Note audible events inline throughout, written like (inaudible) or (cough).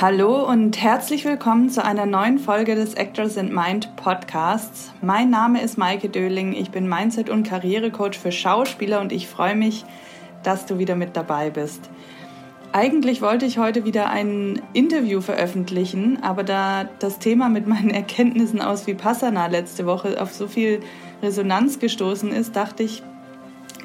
Hallo und herzlich willkommen zu einer neuen Folge des Actors and Mind Podcasts. Mein Name ist Maike Döling, ich bin Mindset- und Karrierecoach für Schauspieler und ich freue mich, dass du wieder mit dabei bist. Eigentlich wollte ich heute wieder ein Interview veröffentlichen, aber da das Thema mit meinen (laughs) Erkenntnissen aus Vipassana letzte Woche auf so viel Resonanz gestoßen ist, dachte ich,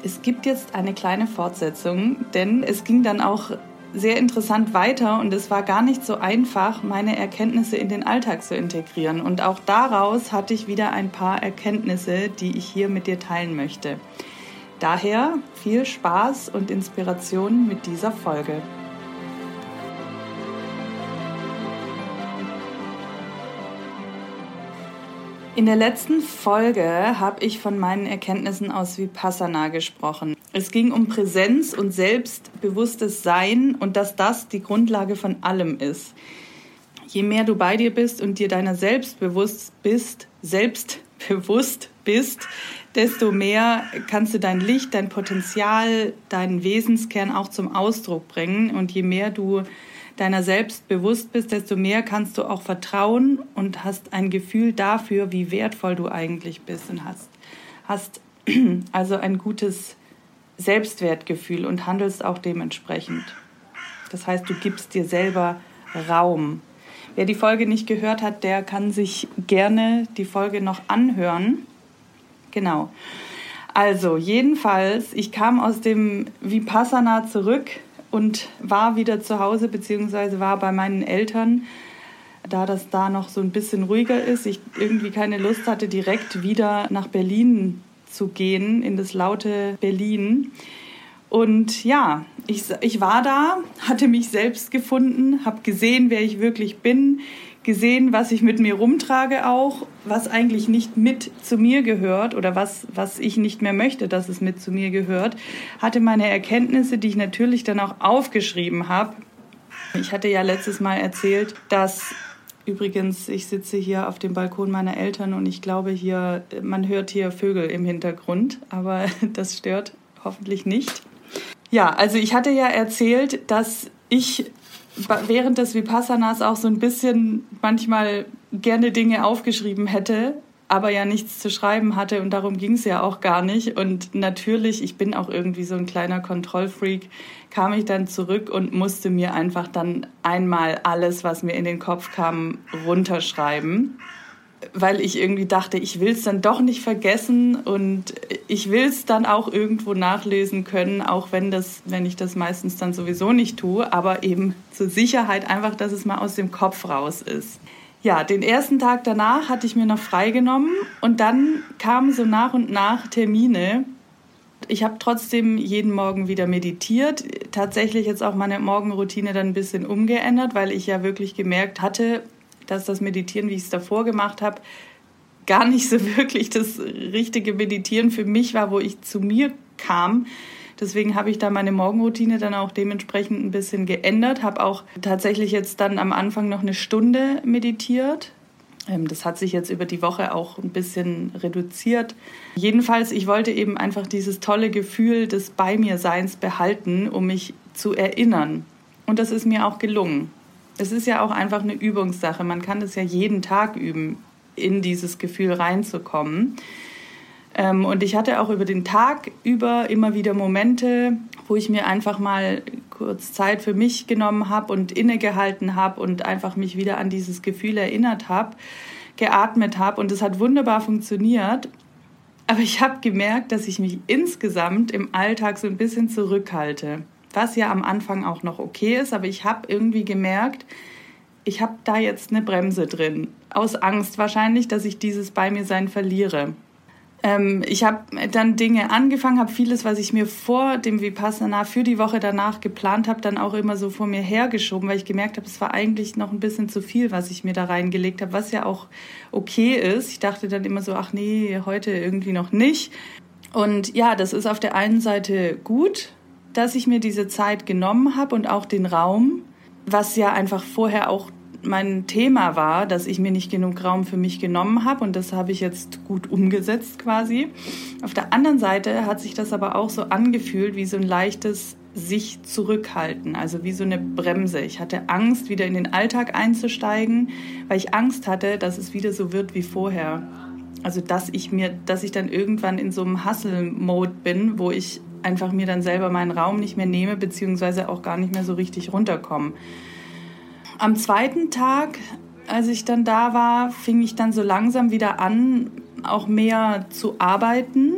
es gibt jetzt eine kleine Fortsetzung, denn es ging dann auch sehr interessant weiter und es war gar nicht so einfach, meine Erkenntnisse in den Alltag zu integrieren. Und auch daraus hatte ich wieder ein paar Erkenntnisse, die ich hier mit dir teilen möchte. Daher viel Spaß und Inspiration mit dieser Folge. In der letzten Folge habe ich von meinen Erkenntnissen aus Vipassana gesprochen. Es ging um Präsenz und selbstbewusstes Sein und dass das die Grundlage von allem ist. Je mehr du bei dir bist und dir deiner selbst bist, selbstbewusst bist, desto mehr kannst du dein Licht, dein Potenzial, deinen Wesenskern auch zum Ausdruck bringen. Und je mehr du deiner selbst bewusst bist, desto mehr kannst du auch vertrauen und hast ein Gefühl dafür, wie wertvoll du eigentlich bist und hast, hast (clears throat) also ein gutes Selbstwertgefühl und handelst auch dementsprechend. Das heißt, du gibst dir selber Raum. Wer die Folge nicht gehört hat, der kann sich gerne die Folge noch anhören. Genau. Also, jedenfalls, ich kam aus dem Vipassana zurück und war wieder zu Hause beziehungsweise war bei meinen Eltern, da das da noch so ein bisschen ruhiger ist. Ich irgendwie keine Lust hatte, direkt wieder nach Berlin zu gehen, in das laute Berlin. Und ja, ich, ich war da, hatte mich selbst gefunden, habe gesehen, wer ich wirklich bin, gesehen, was ich mit mir rumtrage auch, was eigentlich nicht mit zu mir gehört oder was, was ich nicht mehr möchte, dass es mit zu mir gehört, hatte meine Erkenntnisse, die ich natürlich dann auch aufgeschrieben habe. Ich hatte ja letztes Mal erzählt, dass übrigens, ich sitze hier auf dem Balkon meiner Eltern und ich glaube hier, man hört hier Vögel im Hintergrund, aber (laughs) das stört hoffentlich nicht. Ja, also ich hatte ja erzählt, dass ich während des Vipassanas auch so ein bisschen manchmal gerne Dinge aufgeschrieben hätte, aber ja nichts zu schreiben hatte und darum ging es ja auch gar nicht. Und natürlich, ich bin auch irgendwie so ein kleiner Kontrollfreak, kam ich dann zurück und musste mir einfach dann einmal alles, was mir in den Kopf kam, runterschreiben weil ich irgendwie dachte, ich will es dann doch nicht vergessen und ich will es dann auch irgendwo nachlesen können, auch wenn das, wenn ich das meistens dann sowieso nicht tue, aber eben zur Sicherheit einfach, dass es mal aus dem Kopf raus ist. Ja, den ersten Tag danach hatte ich mir noch freigenommen und dann kamen so nach und nach Termine. Ich habe trotzdem jeden Morgen wieder meditiert, tatsächlich jetzt auch meine Morgenroutine dann ein bisschen umgeändert, weil ich ja wirklich gemerkt hatte, dass das Meditieren, wie ich es davor gemacht habe, gar nicht so (laughs) wirklich das richtige Meditieren für mich war, wo ich zu mir kam. Deswegen habe ich da meine Morgenroutine dann auch dementsprechend ein bisschen geändert, habe auch tatsächlich jetzt dann am Anfang noch eine Stunde meditiert. Ähm, das hat sich jetzt über die Woche auch ein bisschen reduziert. Jedenfalls, ich wollte eben einfach dieses tolle Gefühl des Bei mir Seins behalten, um mich zu erinnern. Und das ist mir auch gelungen es ist ja auch einfach eine Übungssache. Man kann das ja jeden Tag üben, in dieses Gefühl reinzukommen. Ähm, und ich hatte auch über den Tag über immer wieder Momente, wo ich mir einfach mal kurz Zeit für mich genommen habe und innegehalten habe und einfach mich wieder an dieses Gefühl erinnert habe, geatmet habe. Und es hat wunderbar funktioniert. Aber ich habe gemerkt, dass ich mich insgesamt im Alltag so ein bisschen zurückhalte was ja am Anfang auch noch okay ist, aber ich habe irgendwie gemerkt, ich habe da jetzt eine Bremse drin. Aus Angst wahrscheinlich, dass ich dieses bei mir sein verliere. Ähm, ich habe dann Dinge angefangen, habe vieles, was ich mir vor dem Vipassana für die Woche danach geplant habe, dann auch immer so vor mir hergeschoben, weil ich gemerkt habe, es war eigentlich noch ein bisschen zu viel, was ich mir da reingelegt habe, was ja auch okay ist. Ich dachte dann immer so, ach nee, heute irgendwie noch nicht. Und ja, das ist auf der einen Seite gut, dass ich mir diese Zeit genommen habe und auch den Raum, was ja einfach vorher auch mein Thema war, dass ich mir nicht genug Raum für mich genommen habe und das habe ich jetzt gut umgesetzt quasi. Auf der anderen Seite hat sich das aber auch so angefühlt wie so ein leichtes sich zurückhalten, also wie so eine Bremse. Ich hatte Angst, wieder in den Alltag einzusteigen, weil ich Angst hatte, dass es wieder so wird wie vorher. Also dass ich mir, dass ich dann irgendwann in so einem Hustle-Mode bin, wo ich einfach mir dann selber meinen Raum nicht mehr nehme, beziehungsweise auch gar nicht mehr so richtig runterkomme. Am zweiten Tag, als ich dann da war, fing ich dann so langsam wieder an, auch mehr zu arbeiten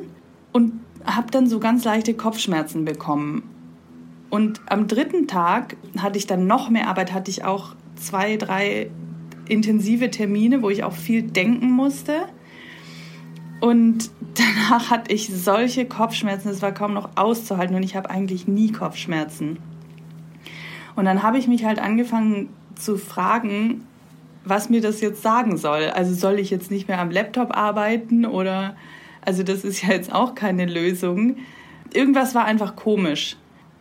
und habe dann so ganz leichte Kopfschmerzen bekommen. Und am dritten Tag hatte ich dann noch mehr Arbeit, hatte ich auch zwei, drei intensive Termine, wo ich auch viel denken musste. Und (laughs) danach hatte ich solche Kopfschmerzen, es war kaum noch auszuhalten und ich habe eigentlich nie Kopfschmerzen. Und dann habe ich mich halt angefangen zu fragen, was mir das jetzt sagen soll. Also soll ich jetzt nicht mehr am Laptop arbeiten oder, also das ist ja jetzt auch keine Lösung. Irgendwas war einfach komisch.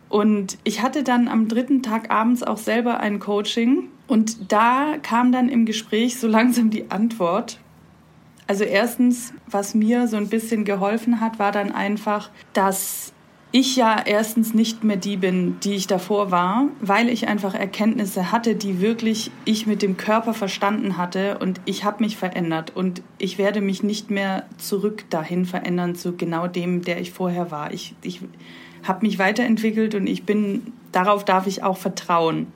Und ich hatte dann am dritten Tag abends auch selber ein Coaching und da kam dann im Gespräch so langsam die Antwort. Also erstens, was mir so ein bisschen geholfen hat, war dann einfach, dass ich ja erstens nicht mehr die bin, die ich davor war, weil ich einfach Erkenntnisse hatte, die wirklich ich mit dem Körper verstanden hatte und ich habe mich verändert und ich werde mich nicht mehr zurück dahin verändern zu genau dem, der ich vorher war. Ich, ich habe mich weiterentwickelt und ich bin, darauf darf ich auch vertrauen.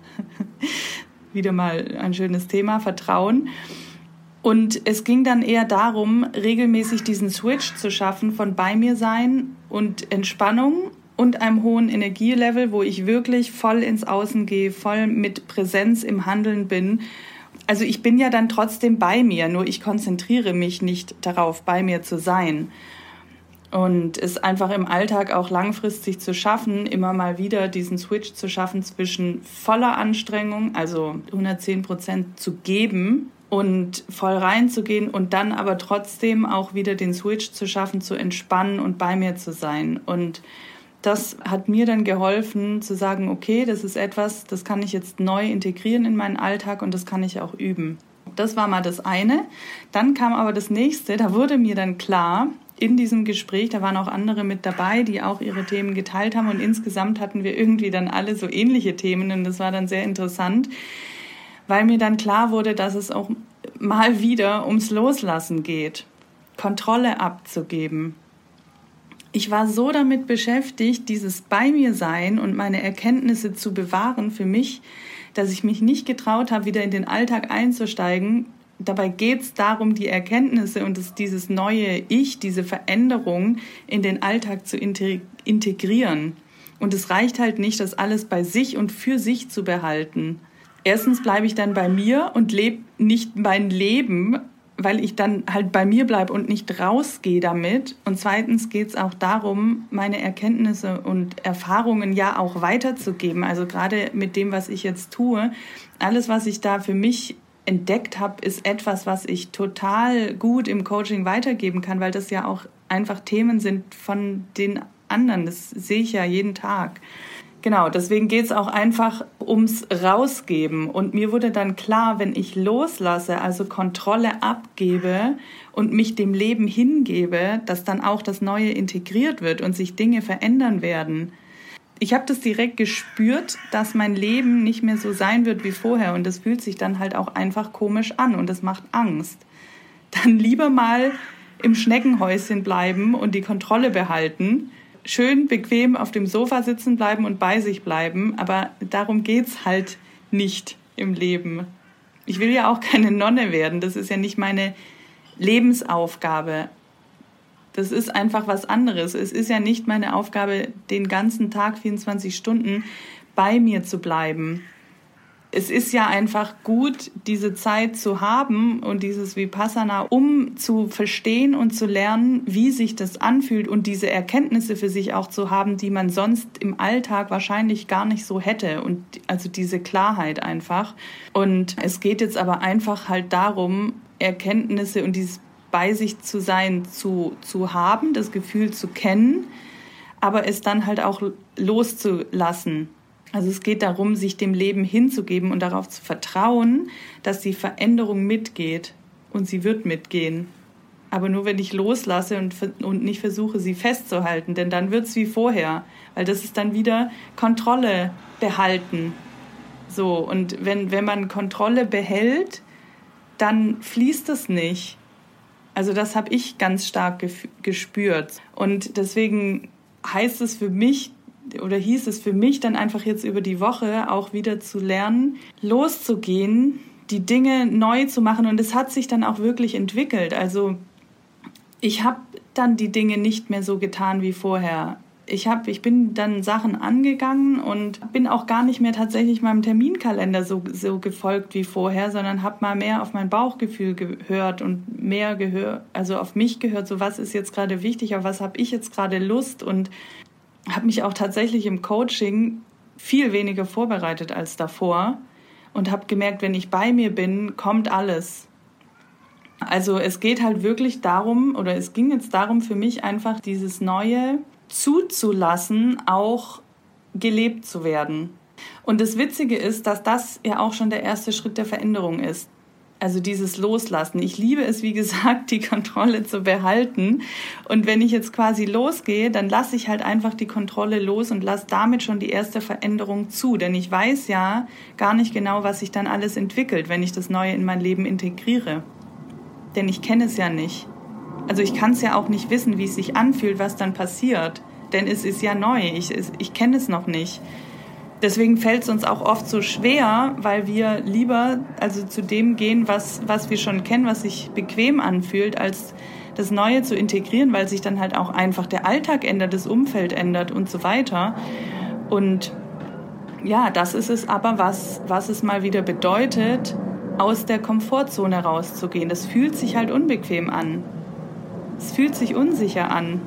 (laughs) Wieder mal ein schönes Thema, Vertrauen. Und es ging dann eher darum, regelmäßig diesen Switch zu schaffen von bei mir sein und Entspannung und einem hohen Energielevel, wo ich wirklich voll ins Außen gehe, voll mit Präsenz im Handeln bin. Also ich bin ja dann trotzdem bei mir, nur ich konzentriere mich nicht darauf, bei mir zu sein. Und es einfach im Alltag auch langfristig zu schaffen, immer mal wieder diesen Switch zu schaffen zwischen voller Anstrengung, also 110 Prozent zu geben und voll reinzugehen und dann aber trotzdem auch wieder den Switch zu schaffen, zu entspannen und bei mir zu sein. Und das hat mir dann geholfen zu sagen, okay, das ist etwas, das kann ich jetzt neu integrieren in meinen Alltag und das kann ich auch üben. Das war mal das eine. Dann kam aber das nächste, da wurde mir dann klar, in diesem Gespräch, da waren auch andere mit dabei, die auch ihre Themen geteilt haben und insgesamt hatten wir irgendwie dann alle so ähnliche Themen und das war dann sehr interessant, weil mir dann klar wurde, dass es auch mal wieder ums Loslassen geht, Kontrolle abzugeben. Ich war so damit beschäftigt, dieses bei mir sein und meine Erkenntnisse zu bewahren für mich, dass ich mich nicht getraut habe, wieder in den Alltag einzusteigen. Dabei geht es darum, die Erkenntnisse und das, dieses neue Ich, diese Veränderung in den Alltag zu integrieren. Und es reicht halt nicht, das alles bei sich und für sich zu behalten erstens bleibe ich dann bei mir und lebe nicht mein Leben, weil ich dann halt bei mir bleibe und nicht rausgehe damit. Und zweitens geht es auch darum, meine Erkenntnisse und Erfahrungen ja auch weiterzugeben. Also gerade mit dem, was ich jetzt tue, alles, was ich da für mich entdeckt habe, ist etwas, was ich total gut im Coaching weitergeben kann, weil das ja auch einfach Themen sind von den anderen. Das sehe ich ja jeden Tag. Genau, deswegen geht es auch einfach ums Rausgeben. Und mir wurde dann klar, wenn ich loslasse, also Kontrolle abgebe und mich dem Leben hingebe, dass dann auch das Neue integriert wird und sich Dinge verändern werden. Ich habe das direkt gespürt, dass mein Leben nicht mehr so sein wird wie vorher. Und das fühlt sich dann halt auch einfach komisch an und das macht Angst. Dann lieber mal im Schneckenhäuschen bleiben und die Kontrolle behalten schön bequem auf dem Sofa sitzen bleiben und bei sich bleiben, aber darum geht's halt nicht im Leben. Ich will ja auch keine Nonne werden, das ist ja nicht meine Lebensaufgabe. Das ist einfach was anderes. Es ist ja nicht meine Aufgabe, den ganzen Tag 24 Stunden bei mir zu bleiben es ist ja einfach gut, diese Zeit zu haben und dieses Vipassana, um zu verstehen und zu lernen, wie sich das anfühlt und diese Erkenntnisse für sich auch zu haben, die man sonst im Alltag wahrscheinlich gar nicht so hätte und also diese Klarheit einfach. Und es geht jetzt aber einfach halt darum, Erkenntnisse und dieses bei sich zu sein zu, zu haben, das Gefühl zu kennen, aber es dann halt auch loszulassen Also es geht darum, sich dem Leben hinzugeben und darauf zu vertrauen, dass die Veränderung mitgeht und sie wird mitgehen. Aber nur wenn ich loslasse und, und nicht versuche, sie festzuhalten, denn dann wird es wie vorher, weil das ist dann wieder Kontrolle behalten. So, und wenn, wenn man Kontrolle behält, dann fließt es nicht. Also das habe ich ganz stark gespürt. Und deswegen heißt es für mich oder hieß es für mich dann einfach jetzt über die Woche auch wieder zu lernen, loszugehen, die Dinge neu zu machen. Und es hat sich dann auch wirklich entwickelt. Also ich habe dann die Dinge nicht mehr so getan wie vorher ich, hab, ich bin dann Sachen angegangen und bin auch gar nicht mehr tatsächlich meinem Terminkalender so, so gefolgt wie vorher, sondern habe mal mehr auf mein Bauchgefühl gehört und mehr gehört, also auf mich gehört, so was ist jetzt gerade wichtig, auf was habe ich jetzt gerade Lust und habe mich auch tatsächlich im Coaching viel weniger vorbereitet als davor und habe gemerkt, wenn ich bei mir bin, kommt alles. Also es geht halt wirklich darum, oder es ging jetzt darum für mich einfach dieses neue zuzulassen, auch gelebt zu werden. Und das Witzige ist, dass das ja auch schon der erste Schritt der Veränderung ist. Also dieses Loslassen. Ich liebe es, wie gesagt, die Kontrolle zu behalten. Und wenn ich jetzt quasi losgehe, dann lasse ich halt einfach die Kontrolle los und lasse damit schon die erste Veränderung zu. Denn ich weiß ja gar nicht genau, was sich dann alles entwickelt, wenn ich das Neue in mein Leben integriere. Denn ich kenne es ja nicht. Also ich kann es ja auch nicht wissen, wie es sich anfühlt, was dann passiert. Denn es ist ja neu. Ich, ich kenne es noch nicht. Deswegen fällt es uns auch oft so schwer, weil wir lieber also zu dem gehen, was, was wir schon kennen, was sich bequem anfühlt, als das Neue zu integrieren, weil sich dann halt auch einfach der Alltag ändert, das Umfeld ändert und so weiter. Und ja, das ist es aber, was, was es mal wieder bedeutet, aus der Komfortzone rauszugehen. Das fühlt sich halt unbequem an. Es fühlt sich unsicher an,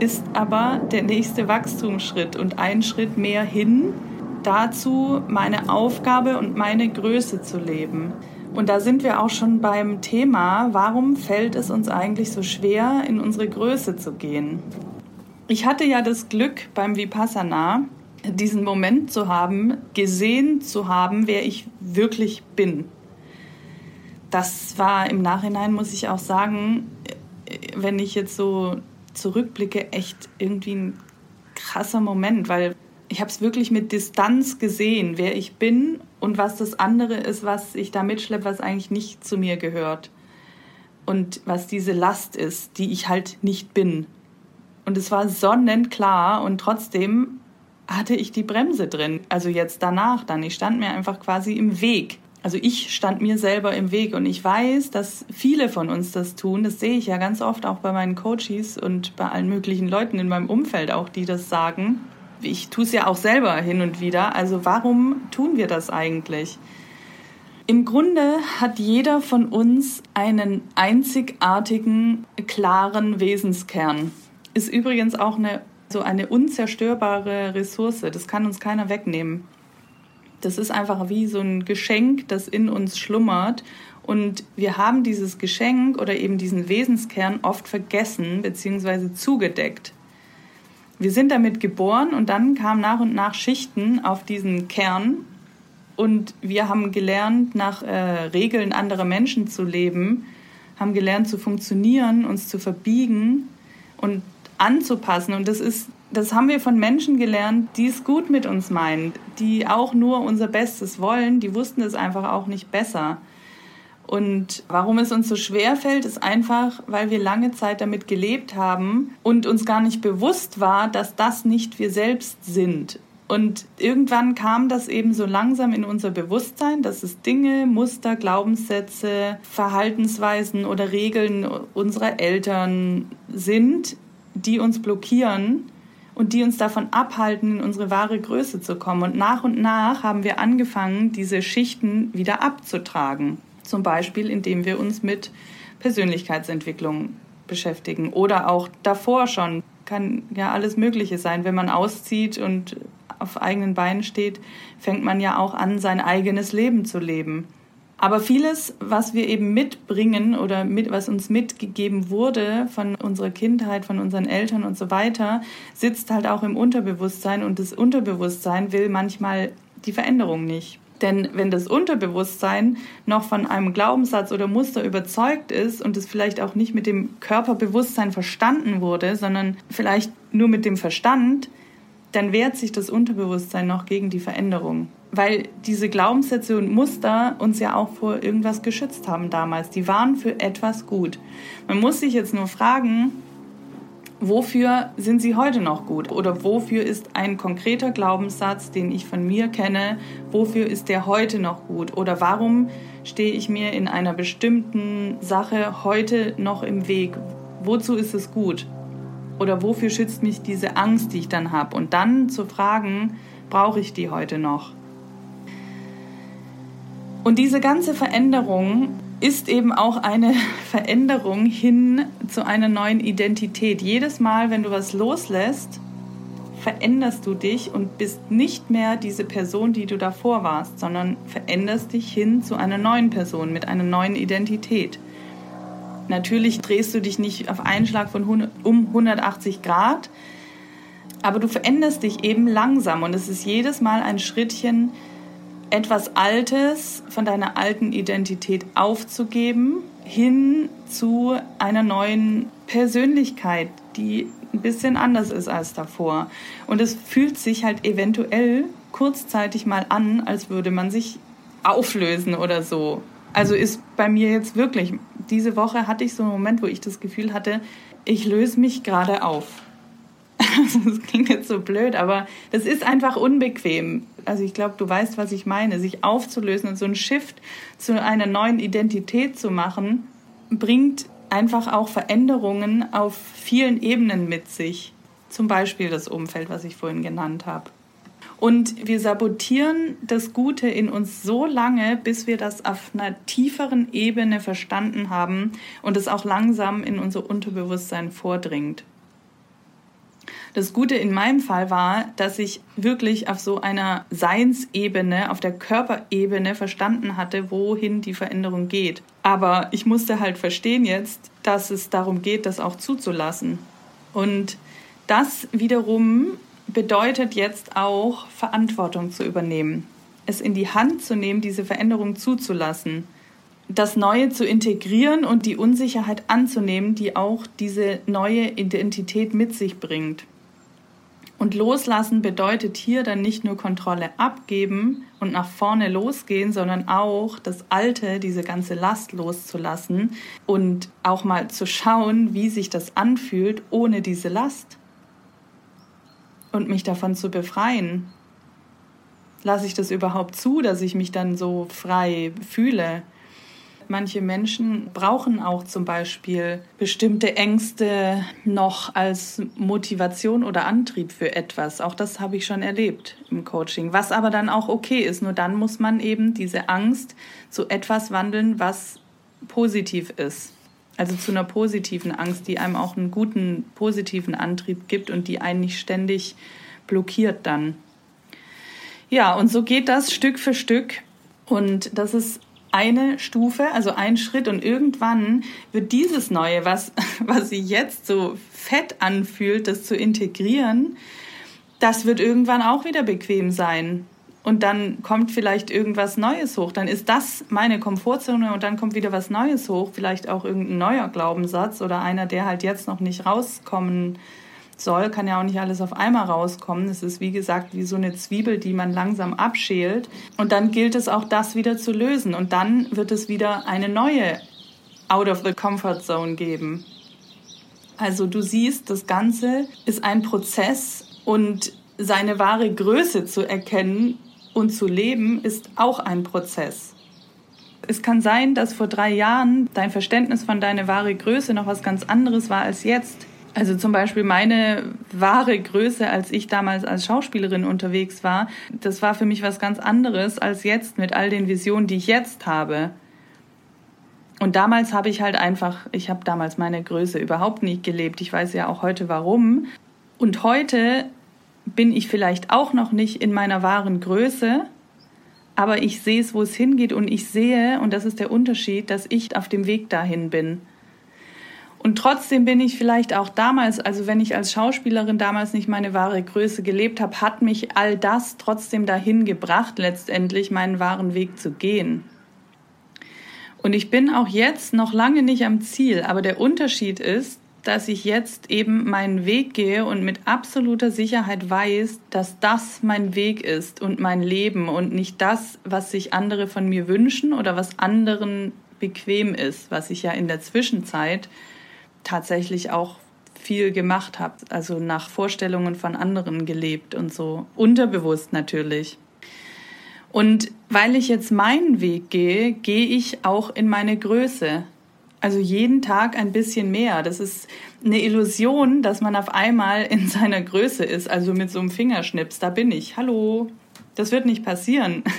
ist aber der nächste Wachstumsschritt und ein Schritt mehr hin dazu, meine Aufgabe und meine Größe zu leben. Und da sind wir auch schon beim Thema, warum fällt es uns eigentlich so schwer, in unsere Größe zu gehen? Ich hatte ja das Glück beim Vipassana, diesen Moment zu haben, gesehen zu haben, wer ich wirklich bin. Das war im Nachhinein, muss ich auch sagen, wenn ich jetzt so zurückblicke, echt irgendwie ein krasser Moment, weil ich habe es wirklich mit Distanz gesehen, wer ich bin und was das andere ist, was ich da mitschleppe, was eigentlich nicht zu mir gehört. Und was diese Last ist, die ich halt nicht bin. Und es war sonnenklar und trotzdem hatte ich die Bremse drin. Also jetzt danach dann. Ich stand mir einfach quasi im Weg also ich stand mir selber im Weg und ich weiß, dass viele von uns das tun. Das sehe ich ja ganz oft auch bei meinen Coaches und bei allen möglichen Leuten in meinem Umfeld auch, die das sagen. Ich tue es ja auch selber hin und wieder. Also warum tun wir das eigentlich? Im Grunde hat jeder von uns einen einzigartigen, klaren Wesenskern. Ist übrigens auch eine, so eine unzerstörbare Ressource. Das kann uns keiner wegnehmen. Das ist einfach wie so ein Geschenk, das in uns schlummert. Und wir haben dieses Geschenk oder eben diesen Wesenskern oft vergessen bzw. zugedeckt. Wir sind damit geboren und dann kamen nach und nach Schichten auf diesen Kern und wir haben gelernt, nach äh, Regeln anderer Menschen zu leben, haben gelernt zu funktionieren, uns zu verbiegen und anzupassen. Und das ist das haben wir von Menschen gelernt, die es gut mit uns meinen, die auch nur unser Bestes wollen, die wussten es einfach auch nicht besser. Und warum es uns so schwer fällt, ist einfach, weil wir lange Zeit damit gelebt haben und uns gar nicht bewusst war, dass das nicht wir selbst sind. Und irgendwann kam das eben so langsam in unser Bewusstsein, dass es Dinge, Muster, Glaubenssätze, Verhaltensweisen oder Regeln unserer Eltern sind, die uns blockieren und die uns davon abhalten, in unsere wahre Größe zu kommen. Und nach und nach haben wir angefangen, diese Schichten wieder abzutragen. Zum Beispiel, indem wir uns mit Persönlichkeitsentwicklung beschäftigen oder auch davor schon. Kann ja alles Mögliche sein. Wenn man auszieht und auf eigenen Beinen steht, fängt man ja auch an, sein eigenes Leben zu leben. Aber vieles, was wir eben mitbringen oder mit, was uns mitgegeben wurde von unserer Kindheit, von unseren Eltern und so weiter, sitzt halt auch im Unterbewusstsein und das Unterbewusstsein will manchmal die Veränderung nicht. Denn wenn das Unterbewusstsein noch von einem Glaubenssatz oder Muster überzeugt ist und es vielleicht auch nicht mit dem Körperbewusstsein verstanden wurde, sondern vielleicht nur mit dem Verstand, dann wehrt sich das Unterbewusstsein noch gegen die Veränderung weil diese Glaubenssätze und Muster uns ja auch vor irgendwas geschützt haben damals. Die waren für etwas gut. Man muss sich jetzt nur fragen, wofür sind sie heute noch gut? Oder wofür ist ein konkreter Glaubenssatz, den ich von mir kenne, wofür ist der heute noch gut? Oder warum stehe ich mir in einer bestimmten Sache heute noch im Weg? Wozu ist es gut? Oder wofür schützt mich diese Angst, die ich dann habe? Und dann zu fragen, brauche ich die heute noch? Und diese ganze Veränderung ist eben auch eine (laughs) Veränderung hin zu einer neuen Identität. Jedes Mal, wenn du was loslässt, veränderst du dich und bist nicht mehr diese Person, die du davor warst, sondern veränderst dich hin zu einer neuen Person mit einer neuen Identität. Natürlich drehst du dich nicht auf einen Schlag von 100, um 180 Grad, aber du veränderst dich eben langsam und es ist jedes Mal ein Schrittchen etwas Altes von deiner alten Identität aufzugeben, hin zu einer neuen Persönlichkeit, die ein bisschen anders ist als davor. Und es fühlt sich halt eventuell kurzzeitig mal an, als würde man sich auflösen oder so. Also ist bei mir jetzt wirklich, diese Woche hatte ich so einen Moment, wo ich das Gefühl hatte, ich löse mich gerade auf. (laughs) das klingt jetzt so blöd, aber das ist einfach unbequem. Also ich glaube, du weißt, was ich meine. Sich aufzulösen und so ein Shift zu einer neuen Identität zu machen, bringt einfach auch Veränderungen auf vielen Ebenen mit sich. Zum Beispiel das Umfeld, was ich vorhin genannt habe. Und wir sabotieren das Gute in uns so lange, bis wir das auf einer tieferen Ebene verstanden haben und es auch langsam in unser Unterbewusstsein vordringt. Das Gute in meinem Fall war, dass ich wirklich auf so einer Seinsebene, auf der Körperebene verstanden hatte, wohin die Veränderung geht. Aber ich musste halt verstehen jetzt, dass es darum geht, das auch zuzulassen. Und das wiederum bedeutet jetzt auch, Verantwortung zu übernehmen. Es in die Hand zu nehmen, diese Veränderung zuzulassen das Neue zu integrieren und die Unsicherheit anzunehmen, die auch diese neue Identität mit sich bringt. Und loslassen bedeutet hier dann nicht nur Kontrolle abgeben und nach vorne losgehen, sondern auch das Alte, diese ganze Last loszulassen und auch mal zu schauen, wie sich das anfühlt ohne diese Last und mich davon zu befreien. Lasse ich das überhaupt zu, dass ich mich dann so frei fühle? Manche Menschen brauchen auch zum Beispiel bestimmte Ängste noch als Motivation oder Antrieb für etwas. Auch das habe ich schon erlebt im Coaching, was aber dann auch okay ist. Nur dann muss man eben diese Angst zu etwas wandeln, was positiv ist. Also zu einer positiven Angst, die einem auch einen guten positiven Antrieb gibt und die einen nicht ständig blockiert dann. Ja, und so geht das Stück für Stück. Und das ist eine Stufe, also ein Schritt und irgendwann wird dieses Neue, was, (laughs) was sich jetzt so fett anfühlt, das zu integrieren, das wird irgendwann auch wieder bequem sein. Und dann kommt vielleicht irgendwas Neues hoch. Dann ist das meine Komfortzone und dann kommt wieder was Neues hoch. Vielleicht auch irgendein neuer Glaubenssatz oder einer, der halt jetzt noch nicht rauskommen soll, kann ja auch nicht alles auf einmal rauskommen. Es ist wie gesagt wie so eine Zwiebel, die man langsam abschält. Und dann gilt es auch, das wieder zu lösen. Und dann wird es wieder eine neue Out of the Comfort Zone geben. Also du siehst, das Ganze ist ein Prozess und seine wahre Größe zu erkennen und zu leben ist auch ein Prozess. Es kann sein, dass vor drei Jahren dein Verständnis von deiner wahre Größe noch was ganz anderes war als jetzt. Also zum Beispiel meine wahre Größe, als ich damals als Schauspielerin unterwegs war, das war für mich was ganz anderes als jetzt mit all den Visionen, die ich jetzt habe. Und damals habe ich halt einfach, ich habe damals meine Größe überhaupt nicht gelebt. Ich weiß ja auch heute warum. Und heute bin ich vielleicht auch noch nicht in meiner wahren Größe, aber ich sehe es, wo es hingeht und ich sehe, und das ist der Unterschied, dass ich auf dem Weg dahin bin. Und trotzdem bin ich vielleicht auch damals, also wenn ich als Schauspielerin damals nicht meine wahre Größe gelebt habe, hat mich all das trotzdem dahin gebracht, letztendlich meinen wahren Weg zu gehen. Und ich bin auch jetzt noch lange nicht am Ziel, aber der Unterschied ist, dass ich jetzt eben meinen Weg gehe und mit absoluter Sicherheit weiß, dass das mein Weg ist und mein Leben und nicht das, was sich andere von mir wünschen oder was anderen bequem ist, was ich ja in der Zwischenzeit tatsächlich auch viel gemacht habe, also nach Vorstellungen von anderen gelebt und so, unterbewusst natürlich. Und weil ich jetzt meinen Weg gehe, gehe ich auch in meine Größe. Also jeden Tag ein bisschen mehr. Das ist eine Illusion, dass man auf einmal in seiner Größe ist, also mit so einem Fingerschnips. Da bin ich. Hallo. Das wird nicht passieren. (laughs)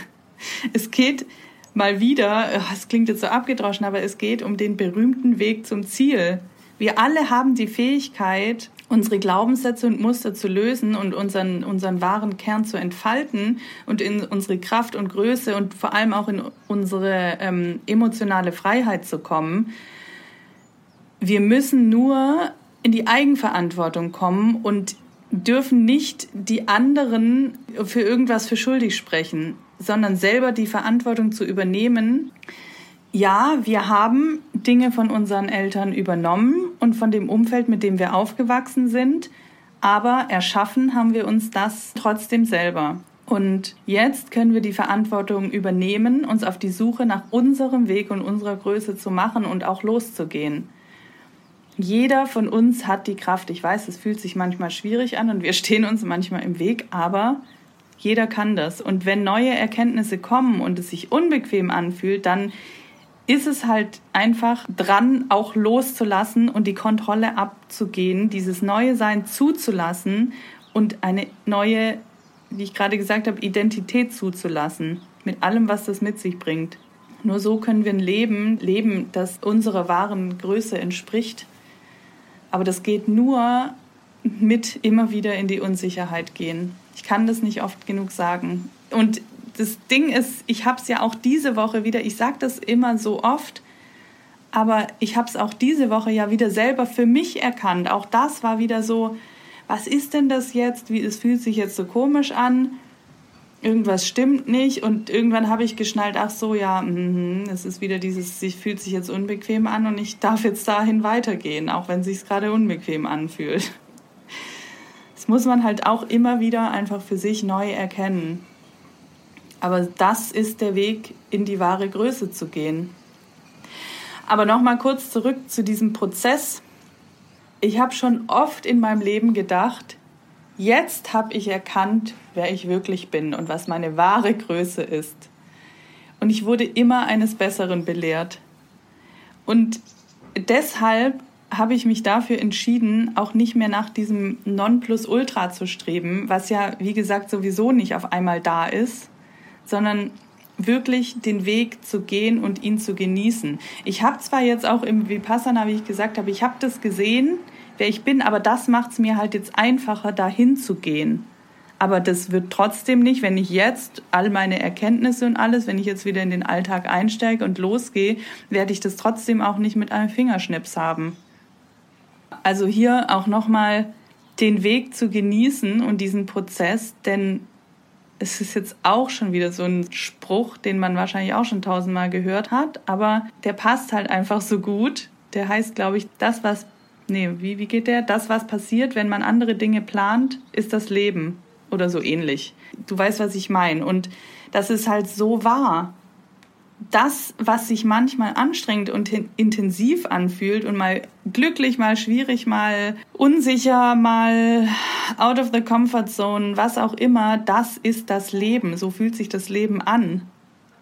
Es geht mal wieder, es klingt jetzt so abgedroschen, aber es geht um den berühmten Weg zum Ziel. Wir alle haben die Fähigkeit, unsere Glaubenssätze und Muster zu lösen und unseren, unseren wahren Kern zu entfalten und in unsere Kraft und Größe und vor allem auch in unsere ähm, emotionale Freiheit zu kommen. Wir müssen nur in die Eigenverantwortung kommen und dürfen nicht die anderen für irgendwas für schuldig sprechen, sondern selber die Verantwortung zu übernehmen, ja, wir haben Dinge von unseren Eltern übernommen und von dem Umfeld, mit dem wir aufgewachsen sind, aber erschaffen haben wir uns das trotzdem selber. Und jetzt können wir die Verantwortung übernehmen, uns auf die Suche nach unserem Weg und unserer Größe zu machen und auch loszugehen. Jeder von uns hat die Kraft. Ich weiß, es fühlt sich manchmal schwierig an und wir (laughs) stehen uns manchmal im Weg, aber jeder kann das. Und wenn neue Erkenntnisse kommen und es sich unbequem anfühlt, dann ist es halt einfach dran, auch loszulassen und die Kontrolle abzugehen, dieses neue Sein zuzulassen und eine neue, wie ich gerade gesagt habe, Identität zuzulassen, mit allem, was das mit sich bringt. Nur so können wir ein Leben leben, das unserer wahren Größe entspricht. Aber das geht nur mit immer wieder in die Unsicherheit gehen. Ich kann das nicht oft genug sagen. Und das Ding ist, ich habe es ja auch diese Woche wieder, ich sage das immer so oft, aber ich habe es auch diese Woche ja wieder selber für mich erkannt. Auch das war wieder so, was ist denn das jetzt? Wie es fühlt sich jetzt so komisch an? Irgendwas stimmt nicht und irgendwann habe ich geschnallt, ach so, ja, mm, es ist wieder dieses, sich fühlt sich jetzt unbequem an und ich darf jetzt dahin weitergehen, auch wenn sich gerade unbequem anfühlt. Das muss man halt auch immer wieder einfach für sich neu erkennen. Aber das ist der Weg, in die wahre Größe zu gehen. Aber nochmal kurz zurück zu diesem Prozess. Ich habe schon oft in meinem Leben gedacht, jetzt habe ich erkannt, wer ich wirklich bin und was meine wahre Größe ist. Und ich wurde immer eines Besseren belehrt. Und deshalb habe ich mich dafür entschieden, auch nicht mehr nach diesem Nonplusultra zu streben, was ja, wie gesagt, sowieso nicht auf einmal da ist, sondern wirklich den Weg zu gehen und ihn zu genießen. Ich habe zwar jetzt auch im Vipassana, wie ich gesagt habe, ich habe das gesehen, wer ich bin, aber das macht es mir halt jetzt einfacher, dahin zu gehen. Aber das wird trotzdem nicht, wenn ich jetzt all meine Erkenntnisse und alles, wenn ich jetzt wieder in den Alltag einsteige und losgehe, werde ich das trotzdem auch nicht mit einem Fingerschnips haben. Also hier auch nochmal den Weg zu genießen und diesen Prozess, denn es ist jetzt auch schon wieder so ein Spruch, den man wahrscheinlich auch schon tausendmal gehört hat, aber der passt halt einfach so gut. Der heißt, glaube ich, das, was, nee, wie, wie geht der? Das, was passiert, wenn man andere Dinge plant, ist das Leben oder so ähnlich. Du weißt, was ich meine. Und das ist halt so wahr das, was sich manchmal anstrengend und intensiv anfühlt und mal glücklich, mal schwierig, mal unsicher, mal out of the comfort zone, was auch immer, das ist das Leben. So fühlt sich das Leben an.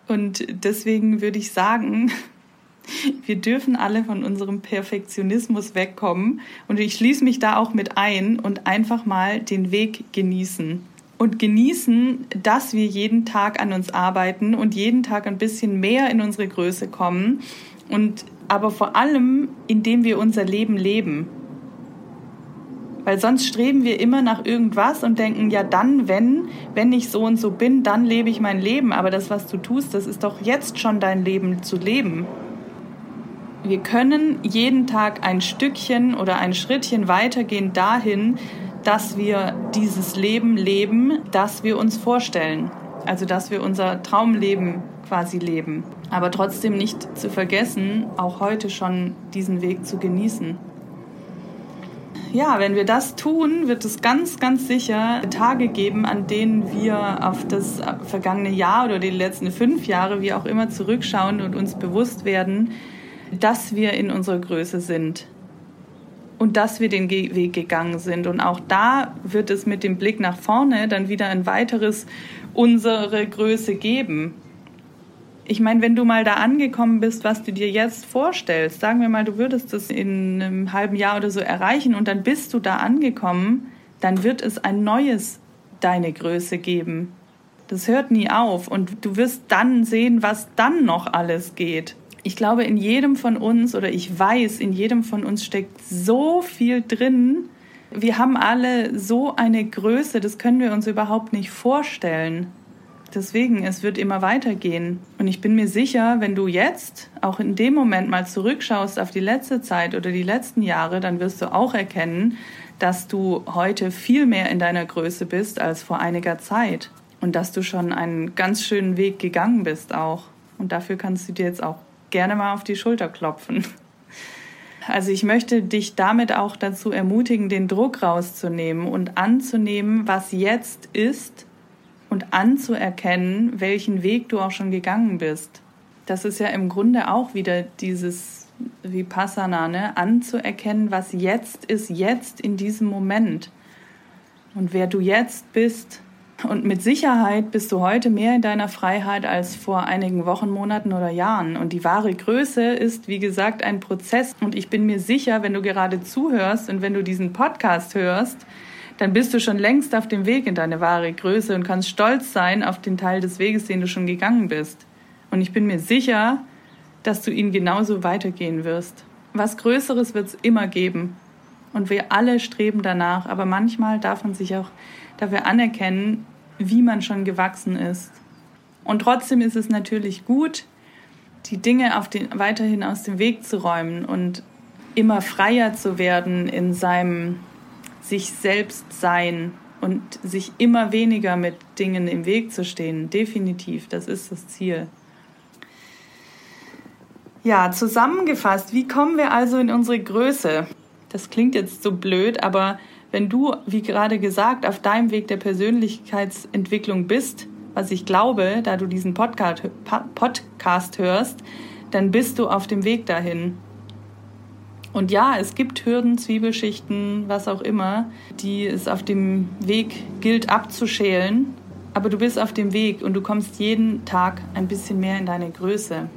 Und deswegen würde ich sagen, (laughs) wir dürfen alle von unserem Perfektionismus wegkommen. Und ich schließe mich da auch mit ein und einfach mal den Weg genießen und genießen, dass wir jeden Tag an uns arbeiten und jeden Tag ein bisschen mehr in unsere Größe kommen und aber vor allem, indem wir unser Leben leben. Weil sonst streben wir immer nach irgendwas und denken, ja dann, wenn, wenn ich so und so bin, dann lebe ich mein Leben. Aber das, was du tust, das ist doch jetzt schon dein Leben zu leben. Wir können jeden Tag ein Stückchen oder ein Schrittchen weitergehen dahin, dass wir dieses Leben leben, das wir uns vorstellen. Also dass wir unser Traumleben quasi leben. Aber trotzdem nicht zu vergessen, auch heute schon diesen Weg zu genießen. Ja, wenn wir das tun, wird es ganz, ganz sicher Tage geben, an denen wir auf das vergangene Jahr oder die letzten fünf Jahre, wie auch immer, zurückschauen und uns bewusst werden, dass wir in unserer Größe sind und dass wir den Weg gegangen sind. Und auch da wird es mit dem Blick nach vorne dann wieder ein weiteres unsere Größe geben. Ich meine, wenn du mal da angekommen bist, was du dir jetzt vorstellst, sagen wir mal, du würdest das in einem halben Jahr oder so erreichen und dann bist du da angekommen, dann wird es ein neues deine Größe geben. Das hört nie auf und du wirst dann sehen, was dann noch alles geht. Ich glaube, in jedem von uns oder ich weiß, in jedem von uns steckt so viel drin. Wir haben alle so eine Größe, das können wir uns überhaupt nicht vorstellen. Deswegen, es wird immer weitergehen. Und ich bin mir sicher, wenn du jetzt auch in dem Moment mal zurückschaust auf die letzte Zeit oder die letzten Jahre, dann wirst du auch erkennen, dass du heute viel mehr in deiner Größe bist als vor einiger Zeit. Und dass du schon einen ganz schönen Weg gegangen bist auch. Und dafür kannst du dir jetzt auch gerne mal auf die Schulter klopfen. Also ich möchte dich damit auch dazu ermutigen, den Druck rauszunehmen und anzunehmen, was jetzt ist und anzuerkennen, welchen Weg du auch schon gegangen bist. Das ist ja im Grunde auch wieder dieses Vipassana, ne? anzuerkennen, was jetzt ist, jetzt in diesem Moment. Und wer du jetzt bist. Und mit Sicherheit bist du heute mehr in deiner Freiheit als vor einigen Wochen, Monaten oder Jahren. Und die wahre Größe ist, wie gesagt, ein Prozess. Und ich bin mir sicher, wenn du gerade zuhörst und wenn du diesen Podcast hörst, dann bist du schon längst auf dem Weg in deine wahre Größe und kannst stolz sein auf den Teil des Weges, den du schon gegangen bist. Und ich bin mir sicher, dass du ihn genauso weitergehen wirst. Was Größeres wird es immer geben. Und wir alle streben danach, aber manchmal darf man sich auch dafür anerkennen, wie man schon gewachsen ist. Und trotzdem ist es natürlich gut, die Dinge den, weiterhin aus dem Weg zu räumen und immer freier zu werden in seinem sich selbst sein und sich immer weniger mit Dingen im Weg zu stehen. Definitiv, das ist das Ziel. Ja, zusammengefasst, wie kommen wir also in unsere Größe? Das klingt jetzt so blöd, aber wenn du, wie gerade gesagt, auf deinem Weg der Persönlichkeitsentwicklung bist, was ich glaube, da du diesen Podcast, Podcast hörst, dann bist du auf dem Weg dahin. Und ja, es gibt Hürden, Zwiebelschichten, was auch immer, die es auf dem Weg gilt abzuschälen. Aber du bist auf dem Weg und du kommst jeden Tag ein bisschen mehr in deine Größe.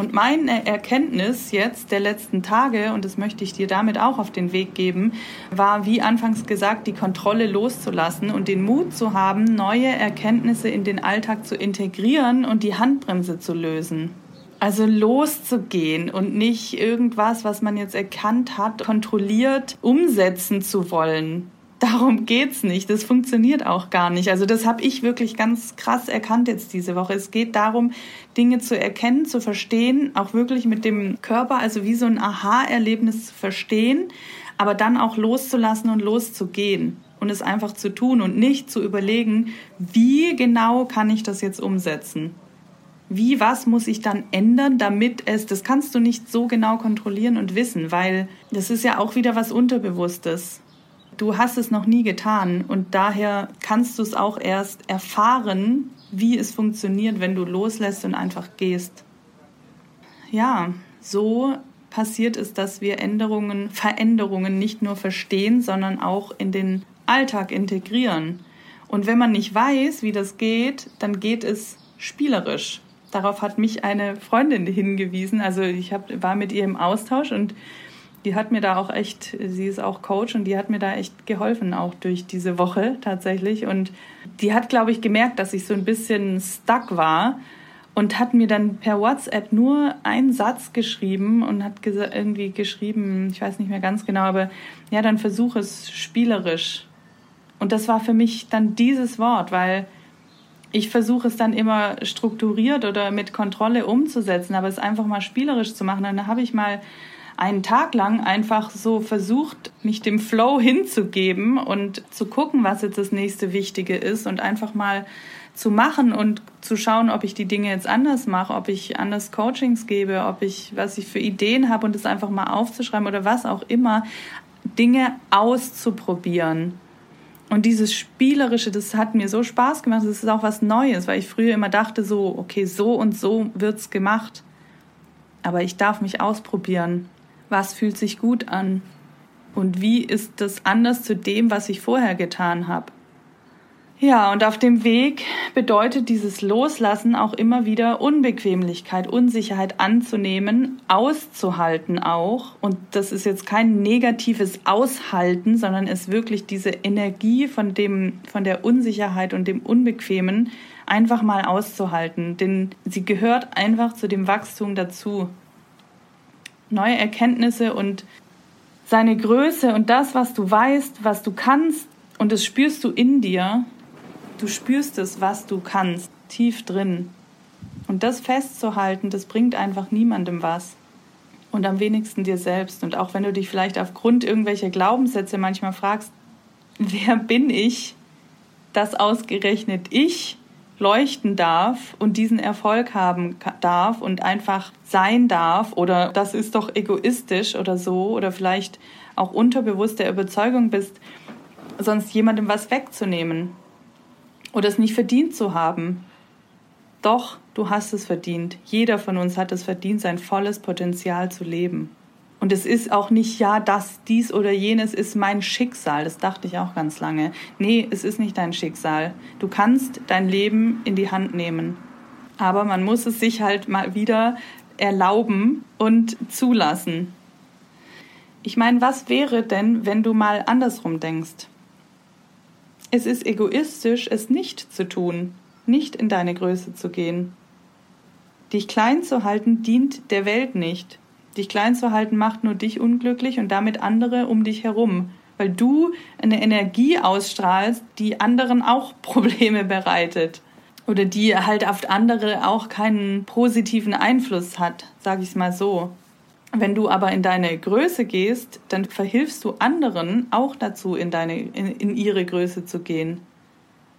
Und meine Erkenntnis jetzt der letzten Tage, und das möchte ich dir damit auch auf den Weg geben, war, wie anfangs gesagt, die Kontrolle loszulassen und den Mut zu haben, neue Erkenntnisse in den Alltag zu integrieren und die Handbremse zu lösen. Also loszugehen und nicht irgendwas, was man jetzt erkannt hat, kontrolliert umsetzen zu wollen. Darum geht's nicht. Das funktioniert auch gar nicht. Also das habe ich wirklich ganz krass erkannt jetzt diese Woche. Es geht darum, Dinge zu erkennen, zu verstehen, auch wirklich mit dem Körper, also wie so ein Aha-Erlebnis zu verstehen, aber dann auch loszulassen und loszugehen und es einfach zu tun und nicht zu überlegen, wie genau kann ich das jetzt umsetzen wie, was muss ich dann ändern, damit es, das kannst du nicht so genau kontrollieren und wissen, weil das ist ja auch wieder was Unterbewusstes. Du hast es noch nie getan und daher kannst du es auch erst erfahren, wie es funktioniert, wenn du loslässt und einfach gehst. Ja, so passiert es, dass wir Änderungen, Veränderungen nicht nur verstehen, sondern auch in den Alltag integrieren. Und wenn man nicht weiß, wie das geht, dann geht es spielerisch darauf hat mich eine Freundin hingewiesen. Also ich hab, war mit ihr im Austausch und die hat mir da auch echt, sie ist auch Coach und die hat mir da echt geholfen, auch durch diese Woche tatsächlich. Und die hat, glaube ich, gemerkt, dass ich so ein bisschen stuck war und hat mir dann per WhatsApp nur einen Satz geschrieben und hat irgendwie geschrieben, ich weiß nicht mehr ganz genau, aber ja, dann versuche es spielerisch. Und das war für mich dann dieses Wort, weil ich versuche es dann immer strukturiert oder mit Kontrolle umzusetzen, aber es einfach mal spielerisch zu machen. Und dann habe ich mal einen Tag lang einfach so versucht, mich dem Flow hinzugeben und zu gucken, was jetzt das nächste Wichtige ist und einfach mal zu machen und zu schauen, ob ich die Dinge jetzt anders mache, ob ich anders Coachings gebe, ob ich, was ich für Ideen habe und es einfach mal aufzuschreiben oder was auch immer, Dinge auszuprobieren. Und dieses Spielerische, das hat mir so Spaß gemacht. Das ist auch was Neues, weil ich früher immer dachte, so, okay, so und so wird's gemacht. Aber ich darf mich ausprobieren. Was fühlt sich gut an? Und wie ist das anders zu dem, was ich vorher getan habe? Ja, und auf dem Weg bedeutet dieses Loslassen auch immer wieder Unbequemlichkeit, Unsicherheit anzunehmen, auszuhalten auch. Und das ist jetzt kein negatives Aushalten, sondern es wirklich diese Energie von dem, von der Unsicherheit und dem Unbequemen einfach mal auszuhalten. Denn sie gehört einfach zu dem Wachstum dazu. Neue Erkenntnisse und seine Größe und das, was du weißt, was du kannst, und das spürst du in dir, Du spürst es, was du kannst, tief drin. Und das festzuhalten, das bringt einfach niemandem was. Und am wenigsten dir selbst. Und auch wenn du dich vielleicht aufgrund irgendwelcher Glaubenssätze manchmal fragst, wer bin ich, dass ausgerechnet ich leuchten darf und diesen Erfolg haben darf und einfach sein darf oder das ist doch egoistisch oder so oder vielleicht auch unterbewusst der Überzeugung bist, sonst jemandem was wegzunehmen oder es nicht verdient zu haben. Doch, du hast es verdient. Jeder von uns hat es verdient, sein volles Potenzial zu leben. Und es ist auch nicht, ja, das, dies oder jenes ist mein Schicksal. Das dachte ich auch ganz lange. Nee, es ist nicht dein Schicksal. Du kannst dein Leben in die Hand nehmen. Aber man muss es sich halt mal wieder erlauben und zulassen. Ich meine, was wäre denn, wenn du mal andersrum denkst? Es ist egoistisch, es nicht zu tun, nicht in deine Größe zu gehen. Dich klein zu halten dient der Welt nicht. Dich klein zu halten macht nur dich unglücklich und damit andere um dich herum, weil du eine Energie ausstrahlst, die anderen auch (laughs) Probleme bereitet oder die halt auf andere auch keinen positiven Einfluss hat, sage ich mal so. Wenn du aber in deine Größe gehst, dann verhilfst du anderen auch dazu, in, deine, in, in ihre Größe zu gehen.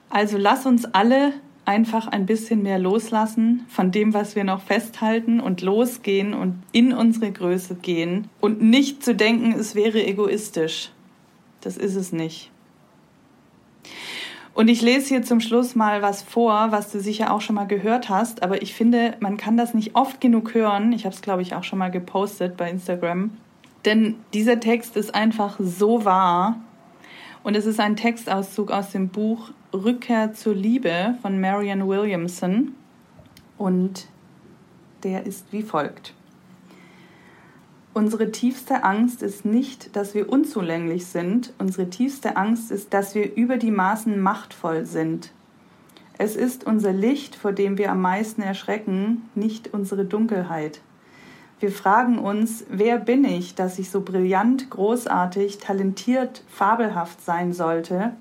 Also lass uns alle einfach ein bisschen mehr loslassen von dem, was wir noch festhalten und losgehen und in unsere Größe gehen und nicht zu denken, es wäre egoistisch. Das ist es nicht. Und ich lese hier zum Schluss mal was vor, was du sicher auch schon mal gehört hast, aber ich finde, man kann das nicht oft genug hören. Ich habe es, glaube ich, auch schon mal gepostet bei Instagram. Denn dieser Text ist einfach so wahr. Und es ist ein Textauszug aus dem Buch Rückkehr zur Liebe von Marianne Williamson. Und der ist wie folgt. Unsere tiefste Angst ist nicht, dass wir unzulänglich sind, unsere tiefste Angst ist, dass wir über die Maßen machtvoll sind. Es ist unser Licht, vor dem wir am meisten erschrecken, nicht unsere Dunkelheit. Wir fragen uns, wer bin ich, dass ich so brillant, großartig, talentiert, fabelhaft sein sollte?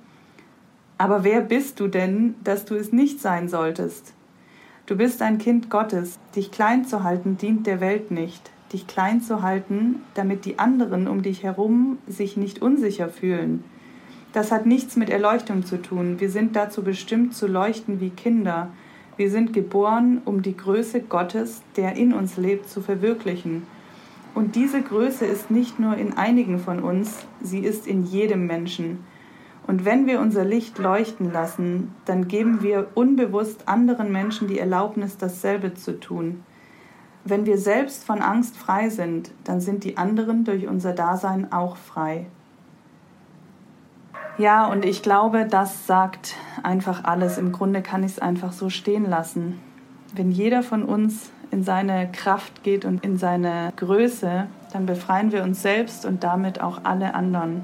Aber wer bist du denn, dass du es nicht sein solltest? Du bist ein Kind Gottes, dich klein zu halten dient der Welt nicht dich klein zu halten, damit die anderen um dich herum sich nicht unsicher fühlen. Das hat nichts mit Erleuchtung zu tun. Wir sind dazu bestimmt zu leuchten wie Kinder. Wir sind geboren, um die Größe Gottes, der in uns lebt, zu verwirklichen. Und diese Größe ist nicht nur in einigen von uns, sie ist in jedem Menschen. Und wenn wir unser Licht leuchten lassen, dann geben wir unbewusst anderen Menschen die Erlaubnis, dasselbe zu tun. Wenn wir selbst von Angst frei sind, dann sind die anderen durch unser Dasein auch frei. Ja, und ich glaube, das sagt einfach alles. Im Grunde kann ich es einfach so stehen lassen. Wenn jeder von uns in seine Kraft geht und in seine Größe, dann befreien wir uns selbst und damit auch alle anderen.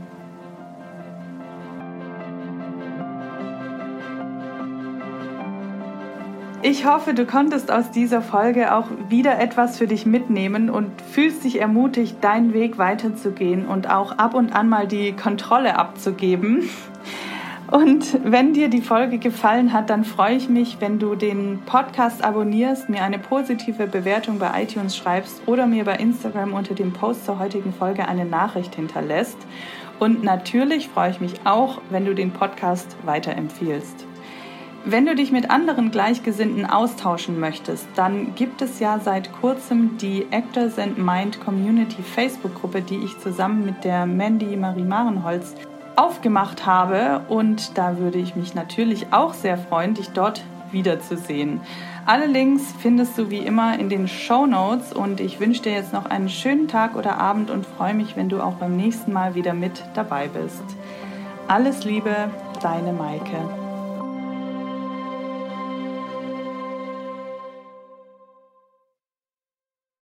Ich hoffe, du konntest aus dieser Folge auch wieder etwas für dich mitnehmen und fühlst dich ermutigt, deinen Weg weiterzugehen und auch ab und an mal die Kontrolle abzugeben. Und wenn dir die Folge gefallen hat, dann freue ich mich, wenn du den Podcast abonnierst, mir eine positive Bewertung bei iTunes schreibst oder mir bei Instagram unter dem Post zur heutigen Folge eine Nachricht hinterlässt. Und natürlich freue ich mich auch, wenn du den Podcast weiterempfiehlst. Wenn du dich mit anderen Gleichgesinnten austauschen möchtest, dann gibt es ja seit kurzem die Actors and Mind Community Facebook-Gruppe, die ich zusammen mit der Mandy Marie Marenholz aufgemacht habe. Und da würde ich mich natürlich auch sehr freuen, dich dort wiederzusehen. Alle Links findest du wie immer in den Show Notes und ich wünsche dir jetzt noch einen schönen Tag oder Abend und freue mich, wenn du auch beim nächsten Mal wieder mit dabei bist. Alles Liebe, deine Maike.